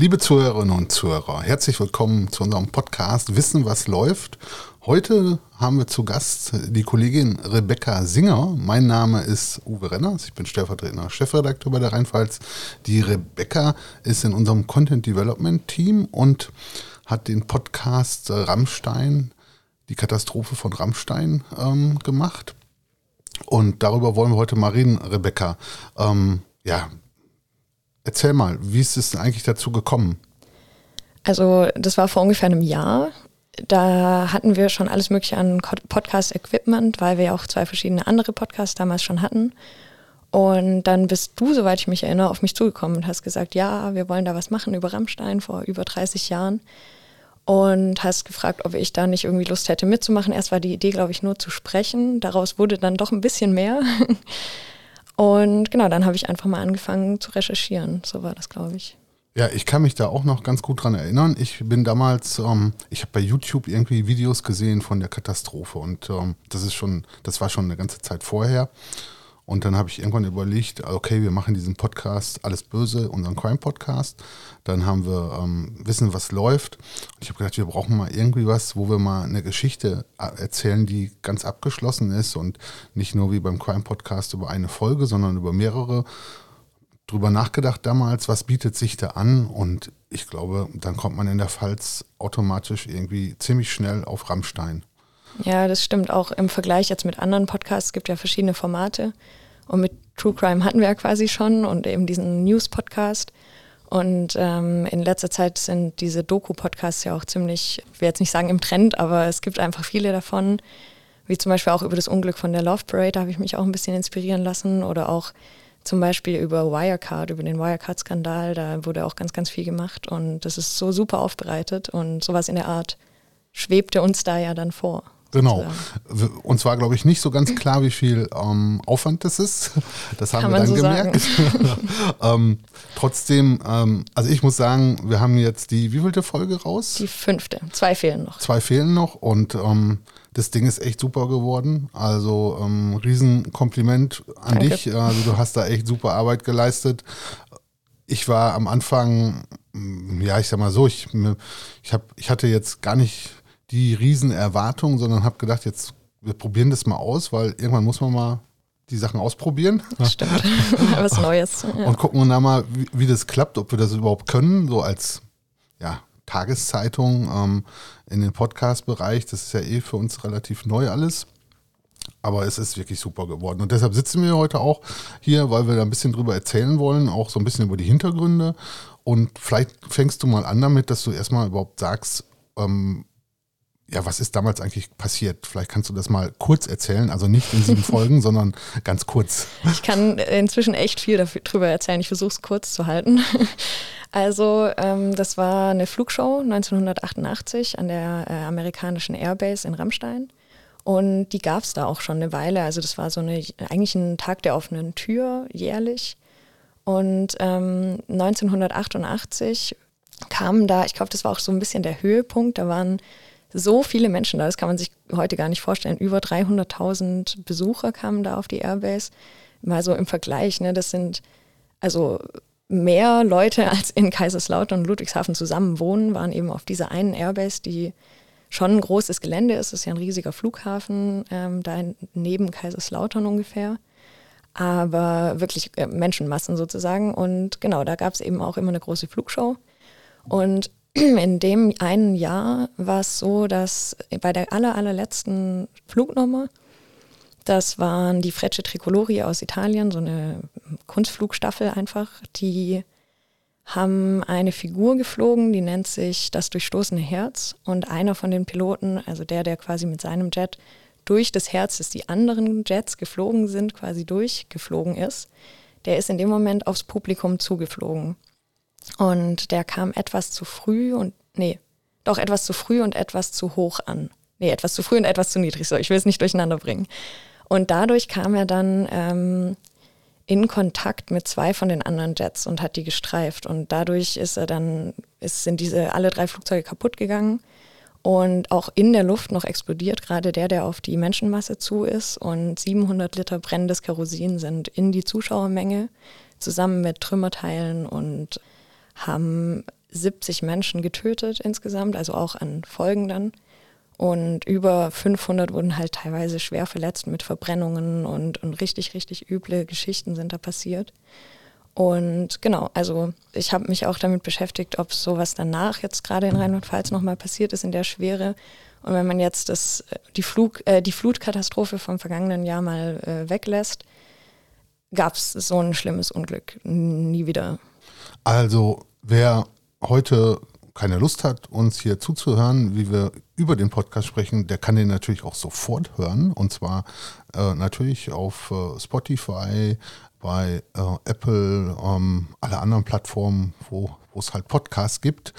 Liebe Zuhörerinnen und Zuhörer, herzlich willkommen zu unserem Podcast Wissen, was läuft. Heute haben wir zu Gast die Kollegin Rebecca Singer. Mein Name ist Uwe Renners, ich bin stellvertretender Chefredakteur bei der Rheinpfalz. Die Rebecca ist in unserem Content Development Team und hat den Podcast Rammstein, die Katastrophe von Rammstein ähm, gemacht. Und darüber wollen wir heute mal reden, Rebecca. Ähm, ja, Erzähl mal, wie ist es eigentlich dazu gekommen? Also das war vor ungefähr einem Jahr. Da hatten wir schon alles Mögliche an Podcast-Equipment, weil wir ja auch zwei verschiedene andere Podcasts damals schon hatten. Und dann bist du, soweit ich mich erinnere, auf mich zugekommen und hast gesagt, ja, wir wollen da was machen über Rammstein vor über 30 Jahren. Und hast gefragt, ob ich da nicht irgendwie Lust hätte mitzumachen. Erst war die Idee, glaube ich, nur zu sprechen. Daraus wurde dann doch ein bisschen mehr. Und genau, dann habe ich einfach mal angefangen zu recherchieren. So war das, glaube ich. Ja, ich kann mich da auch noch ganz gut dran erinnern. Ich bin damals, ähm, ich habe bei YouTube irgendwie Videos gesehen von der Katastrophe und ähm, das ist schon, das war schon eine ganze Zeit vorher. Und dann habe ich irgendwann überlegt, okay, wir machen diesen Podcast Alles Böse, unseren Crime-Podcast. Dann haben wir ähm, Wissen, was läuft. Und ich habe gedacht, wir brauchen mal irgendwie was, wo wir mal eine Geschichte äh, erzählen, die ganz abgeschlossen ist und nicht nur wie beim Crime-Podcast über eine Folge, sondern über mehrere. Drüber nachgedacht damals, was bietet sich da an? Und ich glaube, dann kommt man in der Pfalz automatisch irgendwie ziemlich schnell auf Rammstein. Ja, das stimmt auch im Vergleich jetzt mit anderen Podcasts. Es gibt ja verschiedene Formate. Und mit True Crime hatten wir ja quasi schon und eben diesen News-Podcast. Und ähm, in letzter Zeit sind diese Doku-Podcasts ja auch ziemlich, ich will jetzt nicht sagen im Trend, aber es gibt einfach viele davon. Wie zum Beispiel auch über das Unglück von der Love Parade, da habe ich mich auch ein bisschen inspirieren lassen. Oder auch zum Beispiel über Wirecard, über den Wirecard-Skandal, da wurde auch ganz, ganz viel gemacht. Und das ist so super aufbereitet und sowas in der Art schwebte uns da ja dann vor. Genau. Und zwar glaube ich nicht so ganz klar, wie viel ähm, Aufwand das ist. Das haben Kann wir dann so gemerkt. ähm, trotzdem, ähm, also ich muss sagen, wir haben jetzt die wievielte Folge raus? Die fünfte. Zwei fehlen noch. Zwei fehlen noch und ähm, das Ding ist echt super geworden. Also ähm, Riesenkompliment an Danke. dich. Also du hast da echt super Arbeit geleistet. Ich war am Anfang, ja, ich sag mal so, ich, ich, hab, ich hatte jetzt gar nicht die Riesenerwartung, sondern habe gedacht, jetzt wir probieren das mal aus, weil irgendwann muss man mal die Sachen ausprobieren. Das stimmt. Was Neues. Ja. Und gucken wir dann mal, wie, wie, das klappt, ob wir das überhaupt können, so als ja, Tageszeitung ähm, in den Podcast-Bereich. Das ist ja eh für uns relativ neu alles. Aber es ist wirklich super geworden. Und deshalb sitzen wir heute auch hier, weil wir da ein bisschen drüber erzählen wollen, auch so ein bisschen über die Hintergründe. Und vielleicht fängst du mal an damit, dass du erstmal überhaupt sagst, ähm, ja, was ist damals eigentlich passiert? Vielleicht kannst du das mal kurz erzählen, also nicht in sieben Folgen, sondern ganz kurz. Ich kann inzwischen echt viel darüber erzählen. Ich versuche es kurz zu halten. Also, ähm, das war eine Flugshow 1988 an der äh, amerikanischen Airbase in Rammstein. Und die gab es da auch schon eine Weile. Also, das war so eine, eigentlich ein Tag der offenen Tür jährlich. Und ähm, 1988 kamen da, ich glaube, das war auch so ein bisschen der Höhepunkt, da waren so viele Menschen da, das kann man sich heute gar nicht vorstellen. Über 300.000 Besucher kamen da auf die Airbase. Mal so im Vergleich, ne, das sind also mehr Leute als in Kaiserslautern und Ludwigshafen zusammen wohnen, waren eben auf dieser einen Airbase, die schon ein großes Gelände ist. Das ist ja ein riesiger Flughafen, ähm, da neben Kaiserslautern ungefähr. Aber wirklich äh, Menschenmassen sozusagen. Und genau, da gab es eben auch immer eine große Flugshow. Und in dem einen Jahr war es so, dass bei der aller, allerletzten Flugnummer, das waren die Frecce Tricolori aus Italien, so eine Kunstflugstaffel einfach, die haben eine Figur geflogen, die nennt sich das durchstoßene Herz. Und einer von den Piloten, also der, der quasi mit seinem Jet durch das Herz, das die anderen Jets geflogen sind, quasi durchgeflogen ist, der ist in dem Moment aufs Publikum zugeflogen. Und der kam etwas zu früh und, nee, doch etwas zu früh und etwas zu hoch an. Nee, etwas zu früh und etwas zu niedrig. So, ich will es nicht durcheinander bringen. Und dadurch kam er dann ähm, in Kontakt mit zwei von den anderen Jets und hat die gestreift. Und dadurch ist er dann, ist, sind diese alle drei Flugzeuge kaputt gegangen und auch in der Luft noch explodiert, gerade der, der auf die Menschenmasse zu ist. Und 700 Liter brennendes Kerosin sind in die Zuschauermenge zusammen mit Trümmerteilen und haben 70 Menschen getötet insgesamt, also auch an Folgen dann. Und über 500 wurden halt teilweise schwer verletzt mit Verbrennungen und, und richtig, richtig üble Geschichten sind da passiert. Und genau, also ich habe mich auch damit beschäftigt, ob sowas danach jetzt gerade in Rheinland-Pfalz nochmal passiert ist in der Schwere. Und wenn man jetzt das, die, Flug, äh, die Flutkatastrophe vom vergangenen Jahr mal äh, weglässt, gab es so ein schlimmes Unglück nie wieder. Also wer heute keine Lust hat, uns hier zuzuhören, wie wir über den Podcast sprechen, der kann den natürlich auch sofort hören. Und zwar äh, natürlich auf äh, Spotify, bei äh, Apple, ähm, alle anderen Plattformen, wo es halt Podcasts gibt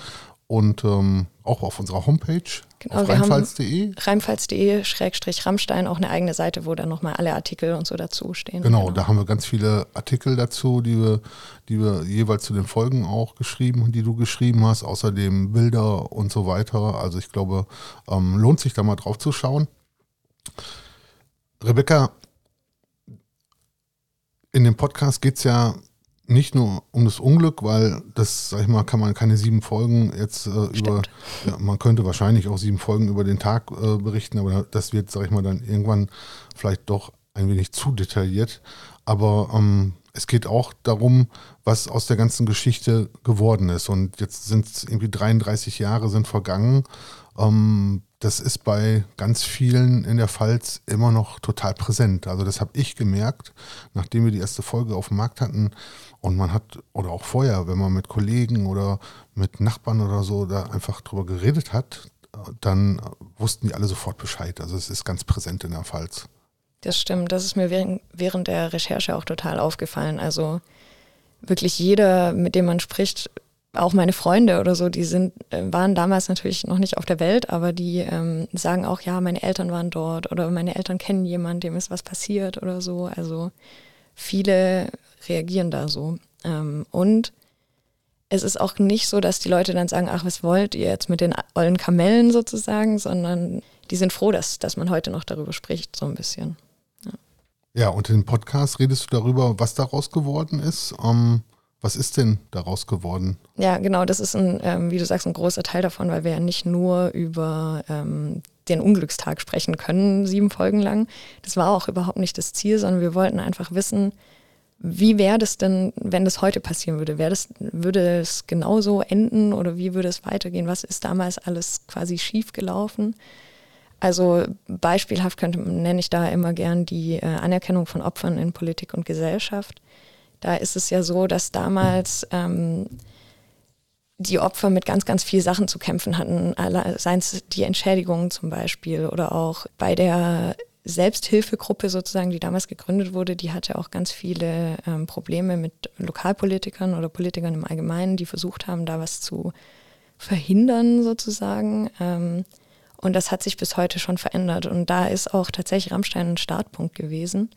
und ähm, auch auf unserer Homepage genau, auf rheinpfalz.de. Rheinpfalz.de Schrägstrich Rammstein auch eine eigene Seite, wo dann nochmal alle Artikel und so dazu stehen. Genau, genau, da haben wir ganz viele Artikel dazu, die wir, die wir jeweils zu den Folgen auch geschrieben, die du geschrieben hast, außerdem Bilder und so weiter. Also ich glaube, ähm, lohnt sich da mal drauf zu schauen. Rebecca, in dem Podcast geht es ja nicht nur um das Unglück, weil das, sag ich mal, kann man keine sieben Folgen jetzt äh, über, ja, man könnte wahrscheinlich auch sieben Folgen über den Tag äh, berichten, aber das wird, sag ich mal, dann irgendwann vielleicht doch ein wenig zu detailliert. Aber ähm, es geht auch darum, was aus der ganzen Geschichte geworden ist. Und jetzt sind es irgendwie 33 Jahre sind vergangen. Ähm, das ist bei ganz vielen in der Pfalz immer noch total präsent. Also das habe ich gemerkt, nachdem wir die erste Folge auf dem Markt hatten und man hat, oder auch vorher, wenn man mit Kollegen oder mit Nachbarn oder so da einfach drüber geredet hat, dann wussten die alle sofort Bescheid. Also es ist ganz präsent in der Pfalz. Das stimmt, das ist mir während der Recherche auch total aufgefallen. Also wirklich jeder, mit dem man spricht, auch meine Freunde oder so, die sind, äh, waren damals natürlich noch nicht auf der Welt, aber die ähm, sagen auch, ja, meine Eltern waren dort oder meine Eltern kennen jemanden, dem ist was passiert oder so. Also viele reagieren da so. Ähm, und es ist auch nicht so, dass die Leute dann sagen, ach, was wollt ihr jetzt mit den ollen Kamellen sozusagen, sondern die sind froh, dass, dass man heute noch darüber spricht, so ein bisschen. Ja, ja und im Podcast redest du darüber, was daraus geworden ist. Ähm, was ist denn daraus geworden? Ja, genau, das ist ein, ähm, wie du sagst, ein großer Teil davon, weil wir ja nicht nur über ähm, den Unglückstag sprechen können, sieben Folgen lang. Das war auch überhaupt nicht das Ziel, sondern wir wollten einfach wissen, wie wäre das denn, wenn das heute passieren würde? Wäre das, würde es genauso enden oder wie würde es weitergehen? Was ist damals alles quasi schief gelaufen? Also beispielhaft könnte nenne ich da immer gern die äh, Anerkennung von Opfern in Politik und Gesellschaft. Da ist es ja so, dass damals ähm, die Opfer mit ganz, ganz vielen Sachen zu kämpfen hatten, seien es die Entschädigungen zum Beispiel oder auch bei der Selbsthilfegruppe sozusagen, die damals gegründet wurde, die hatte auch ganz viele ähm, Probleme mit Lokalpolitikern oder Politikern im Allgemeinen, die versucht haben, da was zu verhindern sozusagen. Ähm, und das hat sich bis heute schon verändert. Und da ist auch tatsächlich Rammstein ein Startpunkt gewesen.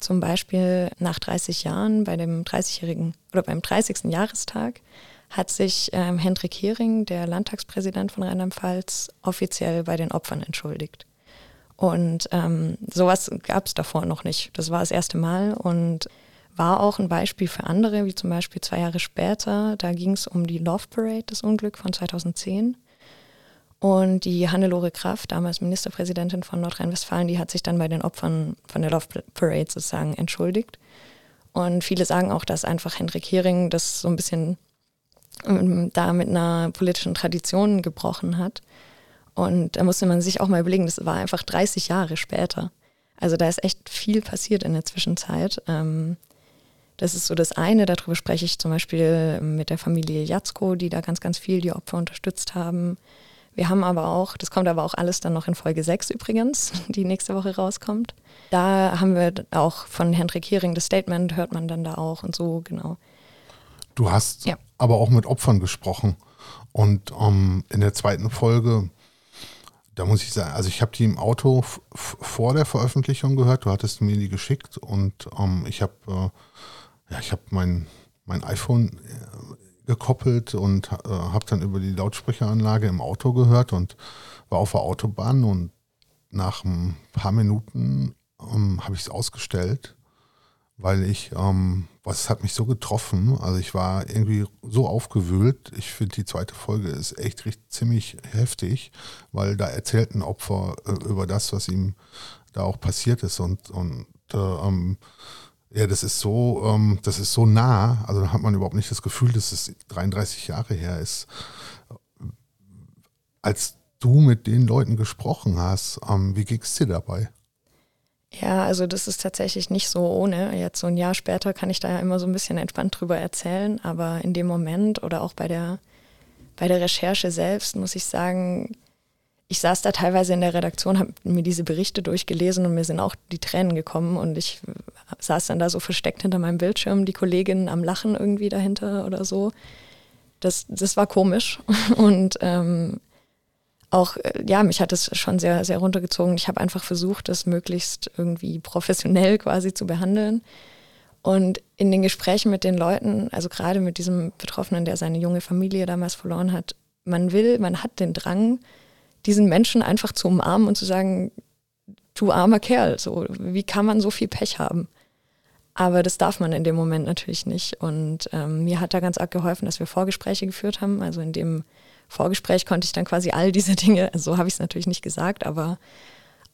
Zum Beispiel nach 30 Jahren bei dem 30-jährigen oder beim 30. Jahrestag hat sich ähm, Hendrik Hering, der Landtagspräsident von Rheinland-Pfalz, offiziell bei den Opfern entschuldigt. Und ähm, sowas gab es davor noch nicht. Das war das erste Mal und war auch ein Beispiel für andere, wie zum Beispiel zwei Jahre später. Da ging es um die Love Parade, das Unglück von 2010. Und die Hannelore Kraft, damals Ministerpräsidentin von Nordrhein-Westfalen, die hat sich dann bei den Opfern von der Love Parade sozusagen entschuldigt. Und viele sagen auch, dass einfach Hendrik Hering das so ein bisschen ähm, da mit einer politischen Tradition gebrochen hat. Und da musste man sich auch mal überlegen, das war einfach 30 Jahre später. Also da ist echt viel passiert in der Zwischenzeit. Ähm, das ist so das eine, darüber spreche ich zum Beispiel mit der Familie Jatzko, die da ganz, ganz viel die Opfer unterstützt haben. Wir haben aber auch, das kommt aber auch alles dann noch in Folge 6 übrigens, die nächste Woche rauskommt. Da haben wir auch von Hendrik Hering das Statement, hört man dann da auch und so, genau. Du hast ja. aber auch mit Opfern gesprochen. Und ähm, in der zweiten Folge, da muss ich sagen, also ich habe die im Auto vor der Veröffentlichung gehört, du hattest mir die geschickt und ähm, ich habe äh, ja, ich habe mein, mein iPhone äh, gekoppelt und äh, habe dann über die Lautsprecheranlage im Auto gehört und war auf der Autobahn und nach ein paar Minuten ähm, habe ich es ausgestellt, weil ich, ähm, was hat mich so getroffen, also ich war irgendwie so aufgewühlt. Ich finde, die zweite Folge ist echt richtig, ziemlich heftig, weil da erzählt ein Opfer äh, über das, was ihm da auch passiert ist und, und äh, ähm, ja, das ist so, ähm, das ist so nah, also da hat man überhaupt nicht das Gefühl, dass es 33 Jahre her ist. Als du mit den Leuten gesprochen hast, ähm, wie ging es dir dabei? Ja, also das ist tatsächlich nicht so ohne. Jetzt so ein Jahr später kann ich da ja immer so ein bisschen entspannt drüber erzählen, aber in dem Moment oder auch bei der, bei der Recherche selbst muss ich sagen, ich saß da teilweise in der Redaktion, habe mir diese Berichte durchgelesen und mir sind auch die Tränen gekommen und ich saß dann da so versteckt hinter meinem Bildschirm, die Kolleginnen am Lachen irgendwie dahinter oder so. Das, das war komisch und ähm, auch, äh, ja, mich hat es schon sehr, sehr runtergezogen. Ich habe einfach versucht, das möglichst irgendwie professionell quasi zu behandeln. Und in den Gesprächen mit den Leuten, also gerade mit diesem Betroffenen, der seine junge Familie damals verloren hat, man will, man hat den Drang, diesen Menschen einfach zu umarmen und zu sagen, du armer Kerl, so, wie kann man so viel Pech haben? Aber das darf man in dem Moment natürlich nicht. Und ähm, mir hat da ganz arg geholfen, dass wir Vorgespräche geführt haben. Also in dem Vorgespräch konnte ich dann quasi all diese Dinge, also so habe ich es natürlich nicht gesagt, aber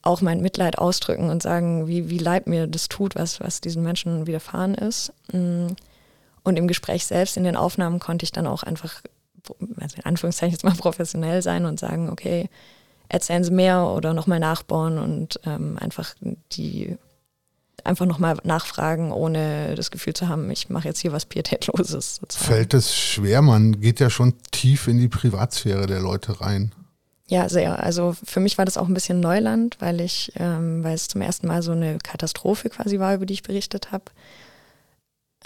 auch mein Mitleid ausdrücken und sagen, wie, wie leid mir das tut, was, was diesen Menschen widerfahren ist. Mm. Und im Gespräch selbst, in den Aufnahmen, konnte ich dann auch einfach also in Anführungszeichen jetzt mal professionell sein und sagen, okay, erzählen Sie mehr oder nochmal nachbauen und ähm, einfach die einfach nochmal nachfragen, ohne das Gefühl zu haben, ich mache jetzt hier was Pietätloses. Sozusagen. Fällt es schwer? Man geht ja schon tief in die Privatsphäre der Leute rein. Ja, sehr. Also für mich war das auch ein bisschen Neuland, weil ich, ähm, weil es zum ersten Mal so eine Katastrophe quasi war, über die ich berichtet habe.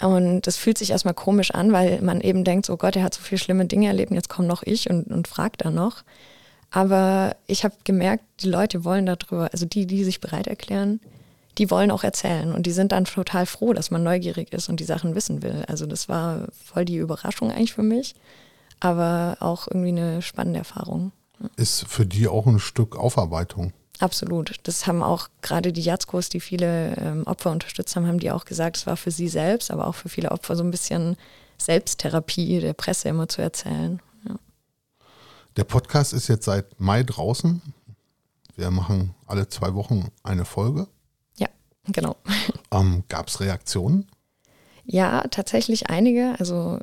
Und das fühlt sich erstmal komisch an, weil man eben denkt, oh Gott, er hat so viele schlimme Dinge erlebt jetzt komme noch ich und, und fragt dann noch. Aber ich habe gemerkt, die Leute wollen darüber, also die, die sich bereit erklären, die wollen auch erzählen und die sind dann total froh, dass man neugierig ist und die Sachen wissen will. Also das war voll die Überraschung eigentlich für mich, aber auch irgendwie eine spannende Erfahrung. Ist für die auch ein Stück Aufarbeitung. Absolut. Das haben auch gerade die Jatzkos, die viele ähm, Opfer unterstützt haben, haben die auch gesagt, es war für sie selbst, aber auch für viele Opfer so ein bisschen Selbsttherapie der Presse immer zu erzählen. Ja. Der Podcast ist jetzt seit Mai draußen. Wir machen alle zwei Wochen eine Folge. Ja, genau. Ähm, Gab es Reaktionen? Ja, tatsächlich einige. Also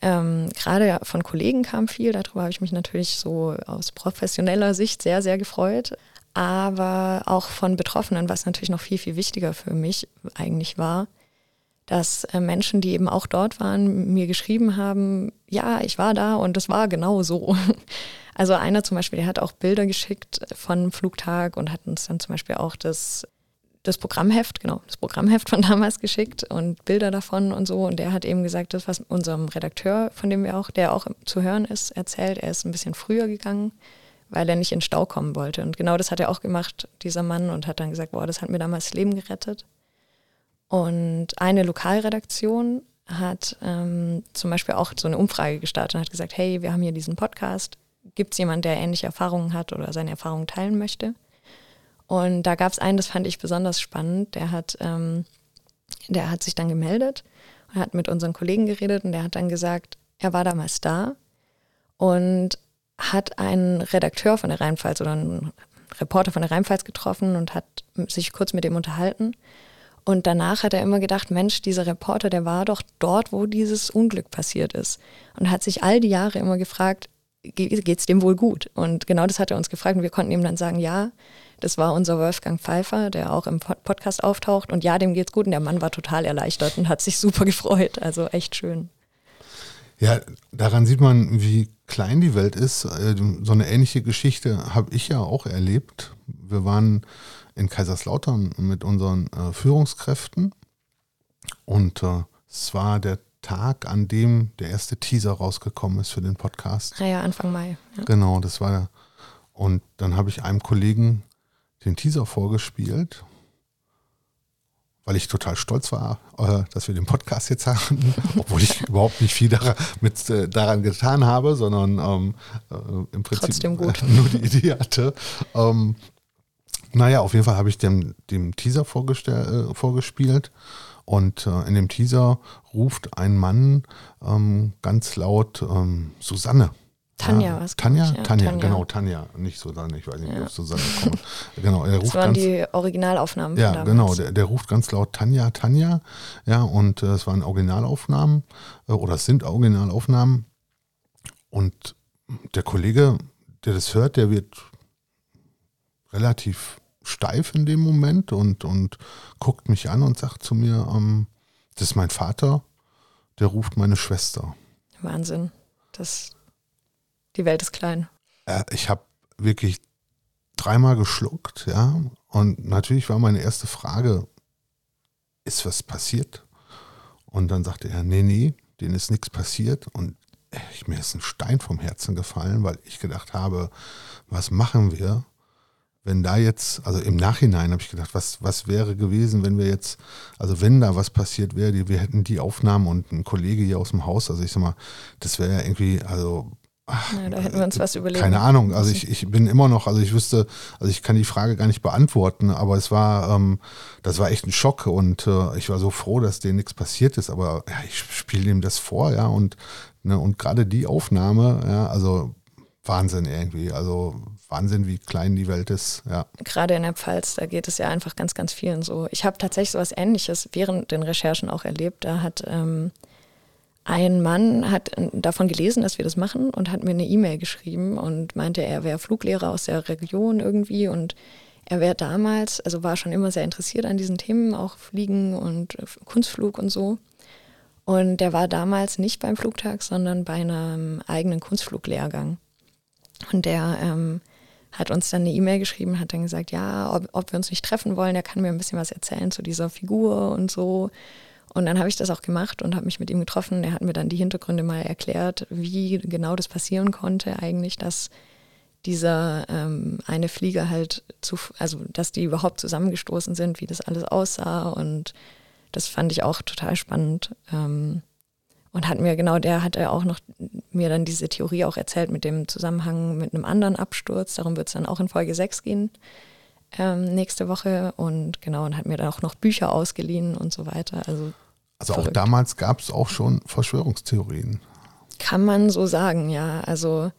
ähm, gerade von Kollegen kam viel, darüber habe ich mich natürlich so aus professioneller Sicht sehr, sehr gefreut aber auch von Betroffenen, was natürlich noch viel, viel wichtiger für mich eigentlich war, dass äh, Menschen, die eben auch dort waren, mir geschrieben haben, ja, ich war da und es war genau so. Also einer zum Beispiel, der hat auch Bilder geschickt von Flugtag und hat uns dann zum Beispiel auch das, das Programmheft, genau, das Programmheft von damals geschickt und Bilder davon und so. Und der hat eben gesagt, das, was unserem Redakteur, von dem wir auch, der auch zu hören ist, erzählt, er ist ein bisschen früher gegangen weil er nicht in Stau kommen wollte. Und genau das hat er auch gemacht, dieser Mann, und hat dann gesagt, boah, das hat mir damals das Leben gerettet. Und eine Lokalredaktion hat ähm, zum Beispiel auch so eine Umfrage gestartet und hat gesagt, hey, wir haben hier diesen Podcast. Gibt es jemanden, der ähnliche Erfahrungen hat oder seine Erfahrungen teilen möchte? Und da gab es einen, das fand ich besonders spannend, der hat, ähm, der hat sich dann gemeldet und hat mit unseren Kollegen geredet und der hat dann gesagt, er war damals da und hat einen Redakteur von der Rheinpfalz oder einen Reporter von der Rheinpfalz getroffen und hat sich kurz mit ihm unterhalten. Und danach hat er immer gedacht, Mensch, dieser Reporter, der war doch dort, wo dieses Unglück passiert ist. Und hat sich all die Jahre immer gefragt, geht es dem wohl gut? Und genau das hat er uns gefragt und wir konnten ihm dann sagen, ja, das war unser Wolfgang Pfeiffer, der auch im Podcast auftaucht. Und ja, dem geht's gut. Und der Mann war total erleichtert und hat sich super gefreut. Also echt schön. Ja, daran sieht man, wie klein die Welt ist. Äh, so eine ähnliche Geschichte habe ich ja auch erlebt. Wir waren in Kaiserslautern mit unseren äh, Führungskräften und äh, es war der Tag, an dem der erste Teaser rausgekommen ist für den Podcast. Ja, ja Anfang Mai. Ja. Genau, das war der. Und dann habe ich einem Kollegen den Teaser vorgespielt weil ich total stolz war, äh, dass wir den Podcast jetzt haben, obwohl ich überhaupt nicht viel daran, mit, äh, daran getan habe, sondern ähm, äh, im Prinzip nur die Idee hatte. Ähm, naja, auf jeden Fall habe ich dem, dem Teaser vorgespielt Und äh, in dem Teaser ruft ein Mann ähm, ganz laut ähm, Susanne. Tanja ja, war's, Tanja? ich, ja. Tanja, Tanja. genau, Tanja. Nicht Susanne, ich weiß nicht, wie Ja. Susanne kommt. Genau, er Das ruft waren ganz, die Originalaufnahmen ja, von damals. genau, der, der ruft ganz laut Tanja, Tanja. Ja, und äh, es waren Originalaufnahmen äh, oder es sind Originalaufnahmen. Und der Kollege, der das hört, der wird relativ steif in dem Moment und, und guckt mich an und sagt zu mir, ähm, das ist mein Vater, der ruft meine Schwester. Wahnsinn. Das, die Welt ist klein. Äh, ich habe wirklich dreimal geschluckt, ja. Und natürlich war meine erste Frage, ist was passiert? Und dann sagte er, nee, nee, denen ist nichts passiert. Und ich, mir ist ein Stein vom Herzen gefallen, weil ich gedacht habe, was machen wir, wenn da jetzt, also im Nachhinein habe ich gedacht, was, was wäre gewesen, wenn wir jetzt, also wenn da was passiert wäre, wir hätten die Aufnahmen und ein Kollege hier aus dem Haus, also ich sag mal, das wäre ja irgendwie, also Ja, da hätten wir uns was überlegen. keine Ahnung, also ich, ich bin immer noch, also ich wüsste, also ich kann die Frage gar nicht beantworten, aber es war, ähm, das war echt ein Schock und äh, ich war so froh, dass denen nichts passiert ist, aber ja, ich spiele ihm das vor, ja, und, ne, und gerade die Aufnahme, ja, also Wahnsinn irgendwie, also Wahnsinn, wie klein die Welt ist, ja. Gerade in der Pfalz, da geht es ja einfach ganz, ganz vielen so. Ich habe tatsächlich so was Ähnliches während den Recherchen auch erlebt. Da hat ähm, ein Mann hat davon gelesen, dass wir das machen und hat mir eine E-Mail geschrieben und meinte, er wäre Fluglehrer aus der Region irgendwie und er wäre damals, also war schon immer sehr interessiert an diesen Themen, auch Fliegen und Kunstflug und so. Und der war damals nicht beim Flugtag, sondern bei einem eigenen Kunstfluglehrgang. Und der ähm, hat uns dann eine E-Mail geschrieben, hat dann gesagt, ja, ob, ob wir uns nicht treffen wollen, er kann mir ein bisschen was erzählen zu dieser Figur und so. Und dann habe ich das auch gemacht und habe mich mit ihm getroffen. Er hat mir dann die Hintergründe mal erklärt, wie genau das passieren konnte eigentlich, dass dieser ähm, eine Flieger halt zu, also dass die überhaupt zusammengestoßen sind, wie das alles aussah und das fand ich auch total spannend. Ähm, und hat mir genau, der hat auch noch mir dann diese Theorie auch erzählt mit dem Zusammenhang mit einem anderen Absturz. Darum wird es dann auch in Folge 6 gehen ähm, nächste Woche. Und genau, und hat mir dann auch noch Bücher ausgeliehen und so weiter. Also Also auch damals gab es auch schon Verschwörungstheorien. kann man so sagen, ja. Also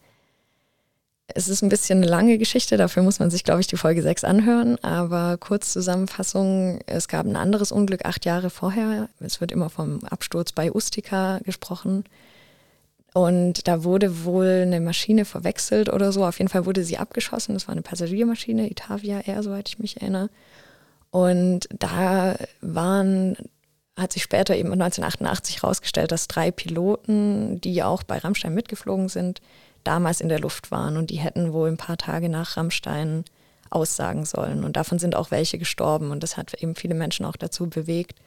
es ist ein bisschen eine lange Geschichte, dafür muss man sich, glaube ich, die Folge 6 anhören. Aber kurz Zusammenfassung, es gab ein anderes Unglück acht Jahre vorher. Es wird immer vom Absturz bei Ustica gesprochen. Und da wurde wohl eine Maschine verwechselt oder so. Auf jeden Fall wurde sie abgeschossen. Das war eine Passagiermaschine, Itavia Air, soweit ich mich erinnere. Und da waren, hat sich später eben 1988 herausgestellt, dass drei Piloten, die auch bei Rammstein mitgeflogen sind, damals in der Luft waren. Und die hätten wohl ein paar Tage nach Rammstein aussagen sollen. Und davon sind auch welche gestorben. Und das hat eben viele Menschen auch dazu bewegt,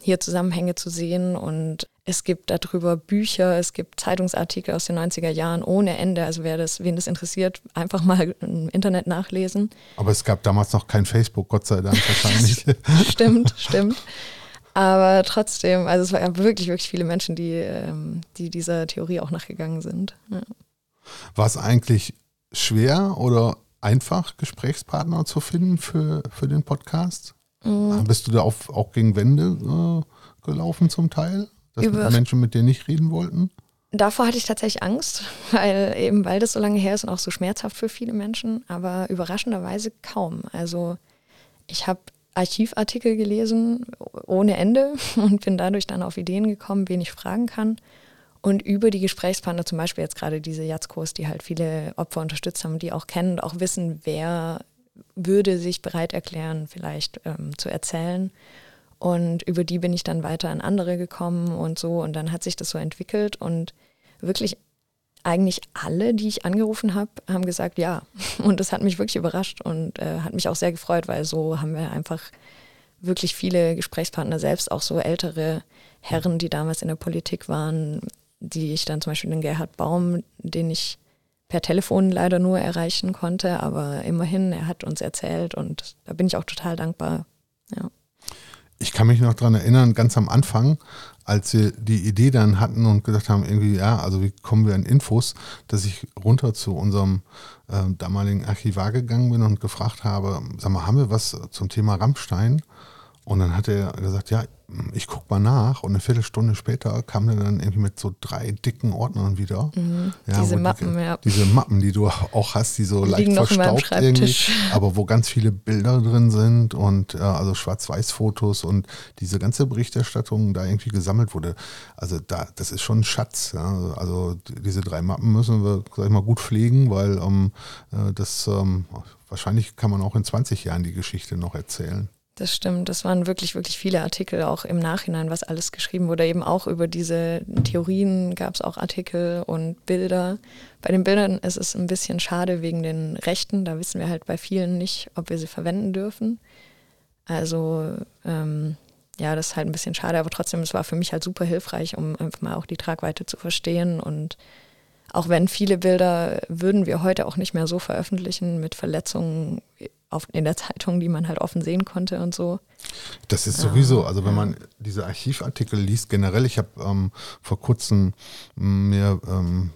hier Zusammenhänge zu sehen. Und es gibt darüber Bücher, es gibt Zeitungsartikel aus den 90er Jahren ohne Ende. Also wer das, wen das interessiert, einfach mal im Internet nachlesen. Aber es gab damals noch kein Facebook, Gott sei Dank wahrscheinlich. stimmt, stimmt. Aber trotzdem, also es waren wirklich, wirklich viele Menschen, die, ähm, die dieser Theorie auch nachgegangen sind. Ja. War es eigentlich schwer oder einfach, Gesprächspartner zu finden für, für den Podcast? Mhm. Bist du da auf, auch gegen Wände äh, gelaufen zum Teil? Dass Über- Menschen mit dir nicht reden wollten? Davor hatte ich tatsächlich Angst, weil eben weil das so lange her ist und auch so schmerzhaft für viele Menschen, aber überraschenderweise kaum. Also ich habe Archivartikel gelesen ohne Ende und bin dadurch dann auf Ideen gekommen, wen ich fragen kann. Und über die Gesprächspartner, zum Beispiel jetzt gerade diese Jatzkos, die halt viele Opfer unterstützt haben, die auch kennen und auch wissen, wer würde sich bereit erklären, vielleicht ähm, zu erzählen. Und über die bin ich dann weiter an andere gekommen und so. Und dann hat sich das so entwickelt. Und wirklich eigentlich alle, die ich angerufen habe, haben gesagt ja. Und das hat mich wirklich überrascht und äh, hat mich auch sehr gefreut, weil so haben wir einfach wirklich viele Gesprächspartner selbst, auch so ältere Herren, die damals in der Politik waren, die ich dann zum Beispiel den Gerhard Baum, den ich per Telefon leider nur erreichen konnte, aber immerhin, er hat uns erzählt und da bin ich auch total dankbar. Ja. Ich kann mich noch daran erinnern, ganz am Anfang, als wir die Idee dann hatten und gesagt haben, irgendwie, ja, also wie kommen wir an Infos, dass ich runter zu unserem äh, damaligen Archivar gegangen bin und gefragt habe, sag mal, haben wir was zum Thema Rammstein? Und dann hat er gesagt, ja, ich guck mal nach und eine Viertelstunde später kam er dann irgendwie mit so drei dicken Ordnern wieder. Mhm, ja, diese Mappen, die, ja. Diese Mappen, die du auch hast, die so die leicht verstaubt irgendwie, aber wo ganz viele Bilder drin sind und äh, also Schwarz-Weiß-Fotos und diese ganze Berichterstattung da irgendwie gesammelt wurde. Also da, das ist schon ein Schatz. Ja. Also diese drei Mappen müssen wir, sag ich mal, gut pflegen, weil ähm, äh, das ähm, wahrscheinlich kann man auch in 20 Jahren die Geschichte noch erzählen. Das stimmt. Das waren wirklich, wirklich viele Artikel auch im Nachhinein, was alles geschrieben wurde. Eben auch über diese Theorien gab es auch Artikel und Bilder. Bei den Bildern ist es ein bisschen schade wegen den Rechten. Da wissen wir halt bei vielen nicht, ob wir sie verwenden dürfen. Also ähm, ja, das ist halt ein bisschen schade, aber trotzdem, es war für mich halt super hilfreich, um einfach mal auch die Tragweite zu verstehen. Und auch wenn viele Bilder würden wir heute auch nicht mehr so veröffentlichen mit Verletzungen auf, in der Zeitung, die man halt offen sehen konnte und so. Das ist sowieso, also wenn man diese Archivartikel liest, generell, ich habe ähm, vor kurzem mir ähm,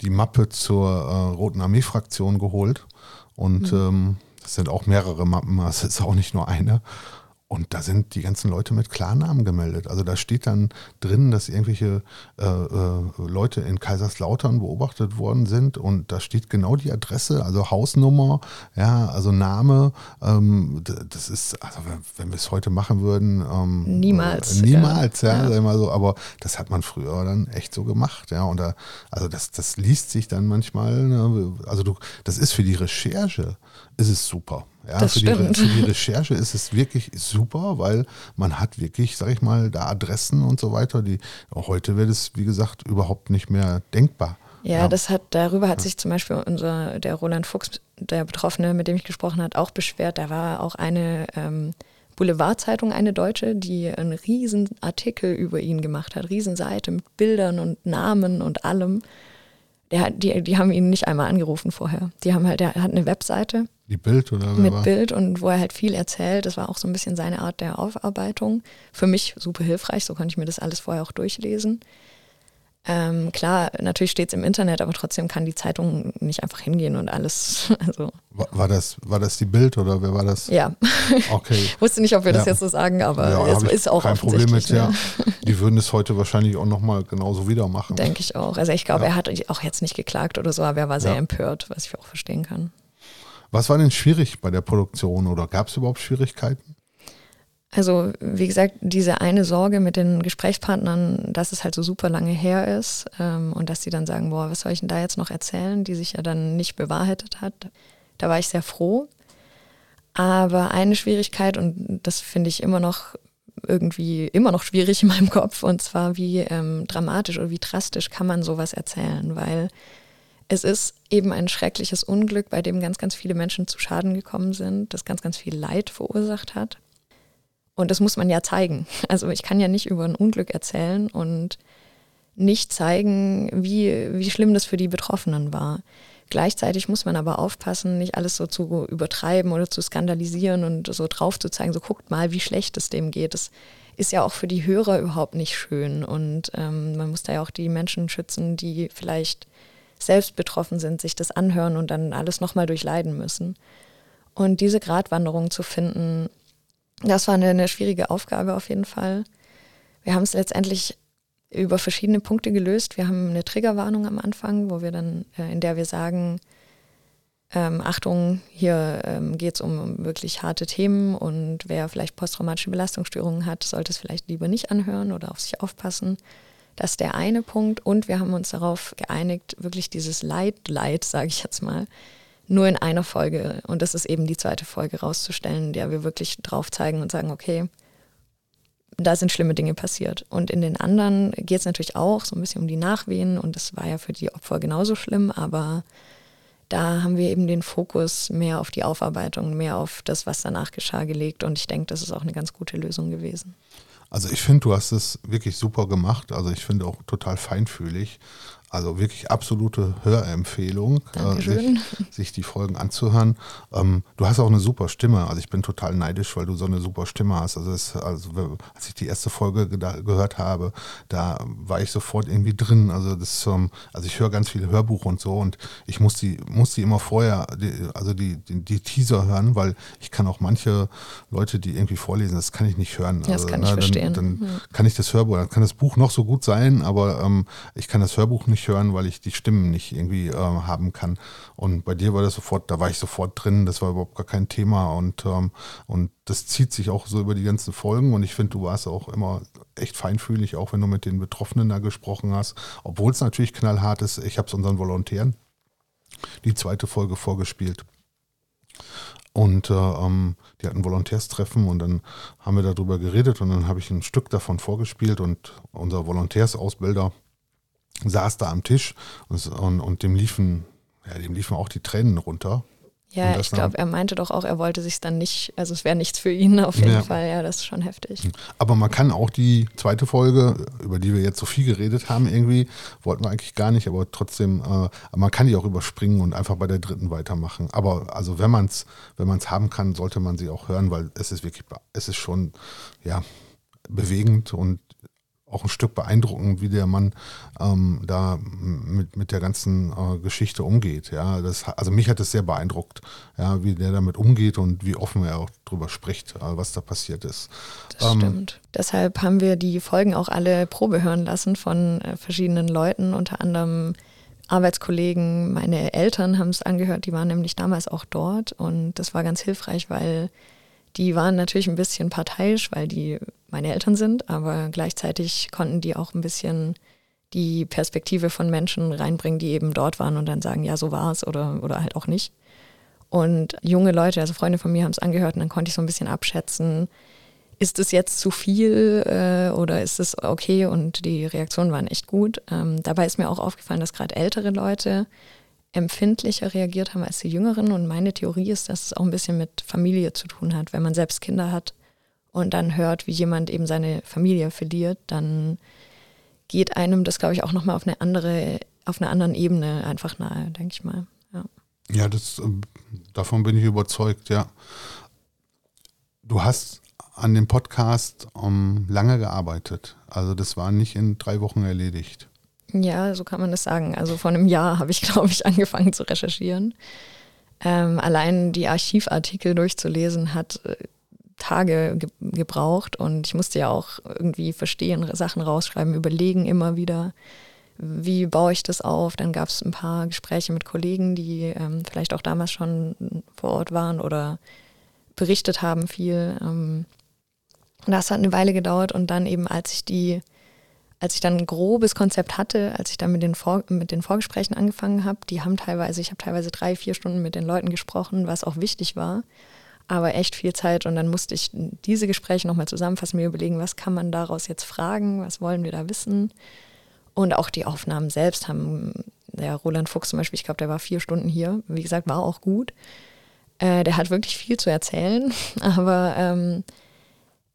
die Mappe zur äh, Roten Armee-Fraktion geholt und mhm. ähm, das sind auch mehrere Mappen, es ist auch nicht nur eine. Und da sind die ganzen Leute mit Klarnamen gemeldet. Also da steht dann drin, dass irgendwelche äh, äh, Leute in Kaiserslautern beobachtet worden sind und da steht genau die Adresse, also Hausnummer, ja, also Name. Ähm, das ist, also wenn, wenn wir es heute machen würden, ähm, niemals. Äh, niemals, ja, ja. Sag mal so. Aber das hat man früher dann echt so gemacht, ja. Und da, also das, das liest sich dann manchmal. Ne? Also du, das ist für die Recherche ist es super. Ja, das für, stimmt. Die, für die Recherche ist es wirklich super, weil man hat wirklich, sag ich mal, da Adressen und so weiter, die heute wird es, wie gesagt, überhaupt nicht mehr denkbar. Ja, ja, das hat, darüber hat sich zum Beispiel unser, der Roland Fuchs, der Betroffene, mit dem ich gesprochen habe, auch beschwert. Da war auch eine ähm, Boulevardzeitung, eine deutsche, die einen riesen Artikel über ihn gemacht hat, Riesenseite mit Bildern und Namen und allem. Der, die, die haben ihn nicht einmal angerufen vorher. Die haben halt, der hat eine Webseite die Bild oder Mit war? Bild und wo er halt viel erzählt. Das war auch so ein bisschen seine Art der Aufarbeitung. Für mich super hilfreich, so konnte ich mir das alles vorher auch durchlesen. Ähm, klar, natürlich steht es im Internet, aber trotzdem kann die Zeitung nicht einfach hingehen und alles. Also. War, das, war das die Bild oder wer war das? Ja. Okay. ich wusste nicht, ob wir ja. das jetzt so sagen, aber ja, es ist auch kein Problem mit. Ja. Die würden es heute wahrscheinlich auch nochmal genauso wieder machen. Denke ich auch. Also ich glaube, ja. er hat auch jetzt nicht geklagt oder so, aber er war sehr empört, was ich auch verstehen kann. Was war denn schwierig bei der Produktion oder gab es überhaupt Schwierigkeiten? Also, wie gesagt, diese eine Sorge mit den Gesprächspartnern, dass es halt so super lange her ist ähm, und dass sie dann sagen, boah, was soll ich denn da jetzt noch erzählen, die sich ja dann nicht bewahrheitet hat. Da war ich sehr froh. Aber eine Schwierigkeit, und das finde ich immer noch irgendwie immer noch schwierig in meinem Kopf, und zwar wie ähm, dramatisch oder wie drastisch kann man sowas erzählen, weil es ist eben ein schreckliches Unglück, bei dem ganz, ganz viele Menschen zu Schaden gekommen sind, das ganz, ganz viel Leid verursacht hat. Und das muss man ja zeigen. Also ich kann ja nicht über ein Unglück erzählen und nicht zeigen, wie, wie schlimm das für die Betroffenen war. Gleichzeitig muss man aber aufpassen, nicht alles so zu übertreiben oder zu skandalisieren und so drauf zu zeigen, so guckt mal, wie schlecht es dem geht. Das ist ja auch für die Hörer überhaupt nicht schön. Und ähm, man muss da ja auch die Menschen schützen, die vielleicht selbst betroffen sind, sich das anhören und dann alles nochmal durchleiden müssen. Und diese Gratwanderung zu finden, das war eine, eine schwierige Aufgabe auf jeden Fall. Wir haben es letztendlich über verschiedene Punkte gelöst. Wir haben eine Triggerwarnung am Anfang, wo wir dann, äh, in der wir sagen, ähm, Achtung, hier ähm, geht es um wirklich harte Themen und wer vielleicht posttraumatische Belastungsstörungen hat, sollte es vielleicht lieber nicht anhören oder auf sich aufpassen. Das ist der eine Punkt. Und wir haben uns darauf geeinigt, wirklich dieses Leid, Leid, sage ich jetzt mal, nur in einer Folge, und das ist eben die zweite Folge, rauszustellen, der wir wirklich drauf zeigen und sagen, okay, da sind schlimme Dinge passiert. Und in den anderen geht es natürlich auch so ein bisschen um die Nachwehen und das war ja für die Opfer genauso schlimm, aber da haben wir eben den Fokus mehr auf die Aufarbeitung, mehr auf das, was danach geschah, gelegt und ich denke, das ist auch eine ganz gute Lösung gewesen. Also ich finde, du hast es wirklich super gemacht. Also ich finde auch total feinfühlig. Also wirklich absolute Hörempfehlung, äh, sich, sich, die Folgen anzuhören. Ähm, du hast auch eine super Stimme. Also ich bin total neidisch, weil du so eine super Stimme hast. Also, es, also als ich die erste Folge ge gehört habe, da war ich sofort irgendwie drin. Also das, ähm, also ich höre ganz viele Hörbuch und so und ich muss die, muss die immer vorher, die, also die, die, die, Teaser hören, weil ich kann auch manche Leute, die irgendwie vorlesen, das kann ich nicht hören. Ja, das also, kann ich na, verstehen. Dann, dann ja. kann ich das Hörbuch, dann kann das Buch noch so gut sein, aber ähm, ich kann das Hörbuch nicht nicht hören, weil ich die Stimmen nicht irgendwie äh, haben kann. Und bei dir war das sofort, da war ich sofort drin, das war überhaupt gar kein Thema und, ähm, und das zieht sich auch so über die ganzen Folgen und ich finde, du warst auch immer echt feinfühlig, auch wenn du mit den Betroffenen da gesprochen hast, obwohl es natürlich knallhart ist. Ich habe es unseren Volontären die zweite Folge vorgespielt. Und äh, ähm, die hatten Volontärstreffen und dann haben wir darüber geredet und dann habe ich ein Stück davon vorgespielt und unser Volontärsausbilder saß da am Tisch und, und, und dem liefen, ja, dem liefen auch die Tränen runter. Ja, ich glaube, er meinte doch auch, er wollte sich dann nicht, also es wäre nichts für ihn auf jeden ja. Fall. Ja, das ist schon heftig. Hm. Aber man kann auch die zweite Folge, über die wir jetzt so viel geredet haben, irgendwie, wollten wir eigentlich gar nicht, aber trotzdem, äh, man kann die auch überspringen und einfach bei der dritten weitermachen. Aber also wenn man es wenn man's haben kann, sollte man sie auch hören, weil es ist wirklich, es ist schon, ja, bewegend und auch ein Stück beeindruckend, wie der Mann ähm, da mit, mit der ganzen äh, Geschichte umgeht. Ja, das, also mich hat es sehr beeindruckt, ja, wie der damit umgeht und wie offen er auch drüber spricht, äh, was da passiert ist. Das ähm, stimmt. Deshalb haben wir die Folgen auch alle Probe hören lassen von äh, verschiedenen Leuten, unter anderem Arbeitskollegen, meine Eltern haben es angehört, die waren nämlich damals auch dort und das war ganz hilfreich, weil die waren natürlich ein bisschen parteiisch, weil die meine Eltern sind, aber gleichzeitig konnten die auch ein bisschen die Perspektive von Menschen reinbringen, die eben dort waren und dann sagen, ja, so war es oder, oder halt auch nicht. Und junge Leute, also Freunde von mir haben es angehört und dann konnte ich so ein bisschen abschätzen, ist es jetzt zu viel äh, oder ist es okay? Und die Reaktionen waren echt gut. Ähm, dabei ist mir auch aufgefallen, dass gerade ältere Leute empfindlicher reagiert haben als die Jüngeren. Und meine Theorie ist, dass es auch ein bisschen mit Familie zu tun hat. Wenn man selbst Kinder hat und dann hört, wie jemand eben seine Familie verliert, dann geht einem das, glaube ich, auch nochmal auf eine andere, auf einer anderen Ebene einfach nahe, denke ich mal. Ja, ja das, ähm, davon bin ich überzeugt, ja. Du hast an dem Podcast um, lange gearbeitet. Also das war nicht in drei Wochen erledigt. Ja, so kann man das sagen. Also vor einem Jahr habe ich, glaube ich, angefangen zu recherchieren. Ähm, allein die Archivartikel durchzulesen hat äh, Tage ge gebraucht und ich musste ja auch irgendwie verstehen, Sachen rausschreiben, überlegen immer wieder, wie baue ich das auf. Dann gab es ein paar Gespräche mit Kollegen, die ähm, vielleicht auch damals schon vor Ort waren oder berichtet haben viel. Ähm, das hat eine Weile gedauert und dann eben, als ich die als ich dann ein grobes Konzept hatte, als ich dann mit den, Vor mit den Vorgesprächen angefangen habe, die haben teilweise, ich habe teilweise drei, vier Stunden mit den Leuten gesprochen, was auch wichtig war, aber echt viel Zeit. Und dann musste ich diese Gespräche nochmal zusammenfassen, mir überlegen, was kann man daraus jetzt fragen, was wollen wir da wissen? Und auch die Aufnahmen selbst haben, der Roland Fuchs zum Beispiel, ich glaube, der war vier Stunden hier, wie gesagt, war auch gut. Äh, der hat wirklich viel zu erzählen, aber ähm,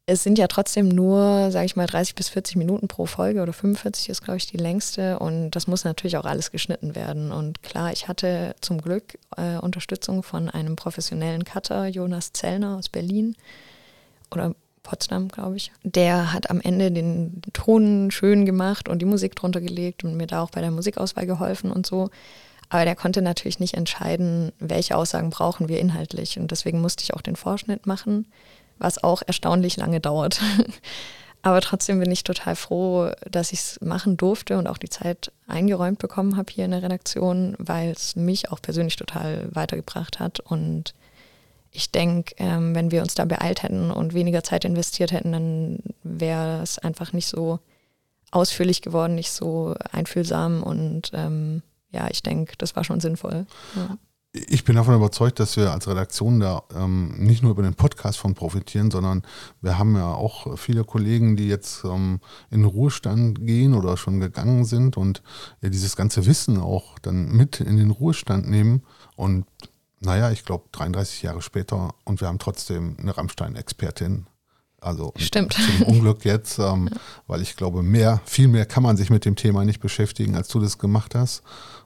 es sind ja trotzdem nur, sage ich mal, 30 bis 40 Minuten pro Folge oder 45 ist, glaube ich, die längste. Und das muss natürlich auch alles geschnitten werden. Und klar, ich hatte zum Glück äh, Unterstützung von einem professionellen Cutter, Jonas Zellner aus Berlin oder Potsdam, glaube ich. Der hat am Ende den Ton schön gemacht und die Musik drunter gelegt und mir da auch bei der Musikauswahl geholfen und so. Aber der konnte natürlich nicht entscheiden, welche Aussagen brauchen wir inhaltlich. Und deswegen musste ich auch den Vorschnitt machen was auch erstaunlich lange dauert. Aber trotzdem bin ich total froh, dass ich es machen durfte und auch die Zeit eingeräumt bekommen habe hier in der Redaktion, weil es mich auch persönlich total weitergebracht hat. Und ich denke, ähm, wenn wir uns da beeilt hätten und weniger Zeit investiert hätten, dann wäre es einfach nicht so ausführlich geworden, nicht so einfühlsam. Und ähm, ja, ich denke, das war schon sinnvoll. Ja ich bin davon überzeugt, dass wir als Redaktion da ähm, nicht nur über den Podcast von profitieren, sondern wir haben ja auch viele Kollegen, die jetzt ähm, in den Ruhestand gehen oder schon gegangen sind und ja, dieses ganze Wissen auch dann mit in den Ruhestand nehmen. Und naja, ich glaube 33 Jahre später und wir haben trotzdem eine Rammstein-Expertin Also Stimmt. zum Unglück jetzt, ähm, weil ich glaube, mehr, viel mehr kann man sich mit dem Thema nicht beschäftigen, als du das gemacht hast.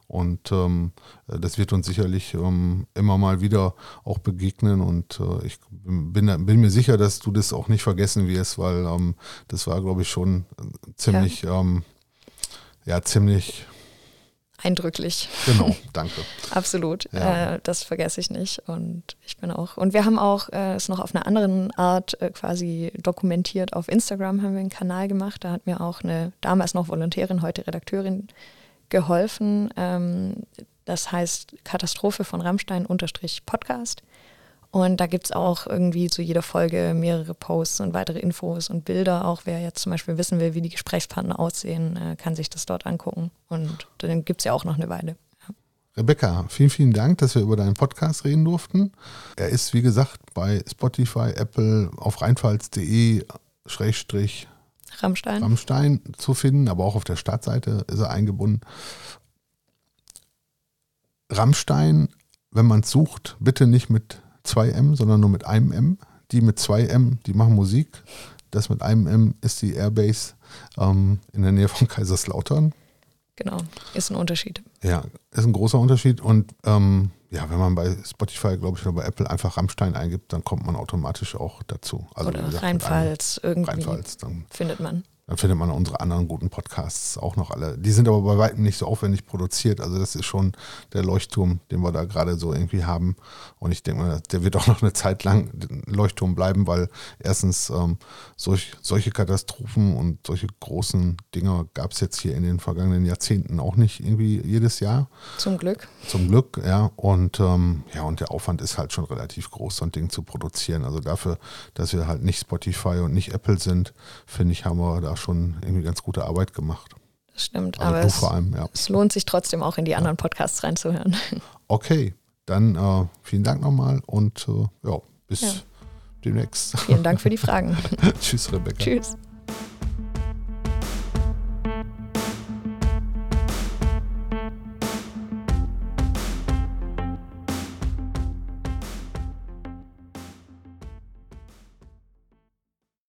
Und ähm, das wird uns sicherlich ähm, immer mal wieder auch begegnen. Und äh, ich bin, bin, mir sicher, dass du das auch nicht vergessen wirst, weil ähm, das war, glaube ich, schon ziemlich, ja, ähm, ja ziemlich eindrücklich. Genau, danke. Absolut. Ja. Äh, das vergesse ich nicht. Und ich bin auch. Und wir haben auch äh, es noch auf einer anderen Art äh, quasi dokumentiert. Auf Instagram haben wir einen Kanal gemacht. Da hat mir auch eine damals noch Volontärin, heute Redakteurin geholfen. Ähm, das heißt Katastrophe von Rammstein unterstrich Podcast. Und da gibt es auch irgendwie zu jeder Folge mehrere Posts und weitere Infos und Bilder. Auch wer jetzt zum Beispiel wissen will, wie die Gesprächspartner aussehen, äh, kann sich das dort angucken. Und dann gibt es ja auch noch eine Weile. Rebecca, vielen, vielen Dank, dass wir über deinen Podcast reden durften. Er ist, wie gesagt, bei Spotify, Apple, auf rheinpfalz.de Rammstein. Rammstein zu finden, aber auch auf der Startseite ist er eingebunden. Rammstein, wenn man es sucht, bitte nicht mit 2M, sondern nur mit einem M. Die mit 2M, die machen Musik. Das mit einem M ist die Airbase ähm, in der Nähe von Kaiserslautern. Genau, ist ein Unterschied. Ja, ist ein großer Unterschied. Und ähm, ja, wenn man bei Spotify, glaube ich, oder bei Apple einfach Rammstein eingibt, dann kommt man automatisch auch dazu. Also, oder Rheinpfalz, irgendwie Rheinpfalz, dann findet man. Dann findet man unsere anderen guten Podcasts auch noch alle. Die sind aber bei weitem nicht so aufwendig produziert. Also das ist schon der Leuchtturm, den wir da gerade so irgendwie haben. Und ich denke mal, der wird auch noch eine Zeit lang Leuchtturm bleiben, weil erstens ähm, solch, solche Katastrophen und solche großen Dinger gab es jetzt hier in den vergangenen Jahrzehnten auch nicht irgendwie jedes Jahr. Zum Glück. Zum Glück, ja. Und ähm, ja, und der Aufwand ist halt schon relativ groß, so ein Ding zu produzieren. Also dafür, dass wir halt nicht Spotify und nicht Apple sind, finde ich, haben wir da schon irgendwie ganz gute Arbeit gemacht. Das stimmt, also aber es, allem, ja. es, lohnt sich trotzdem auch in die anderen Podcasts reinzuhören. Okay, dann äh, vielen Dank nochmal und äh, ja, bis ja. demnächst. Vielen Dank für die Fragen. Tschüss, Rebecca. Tschüss.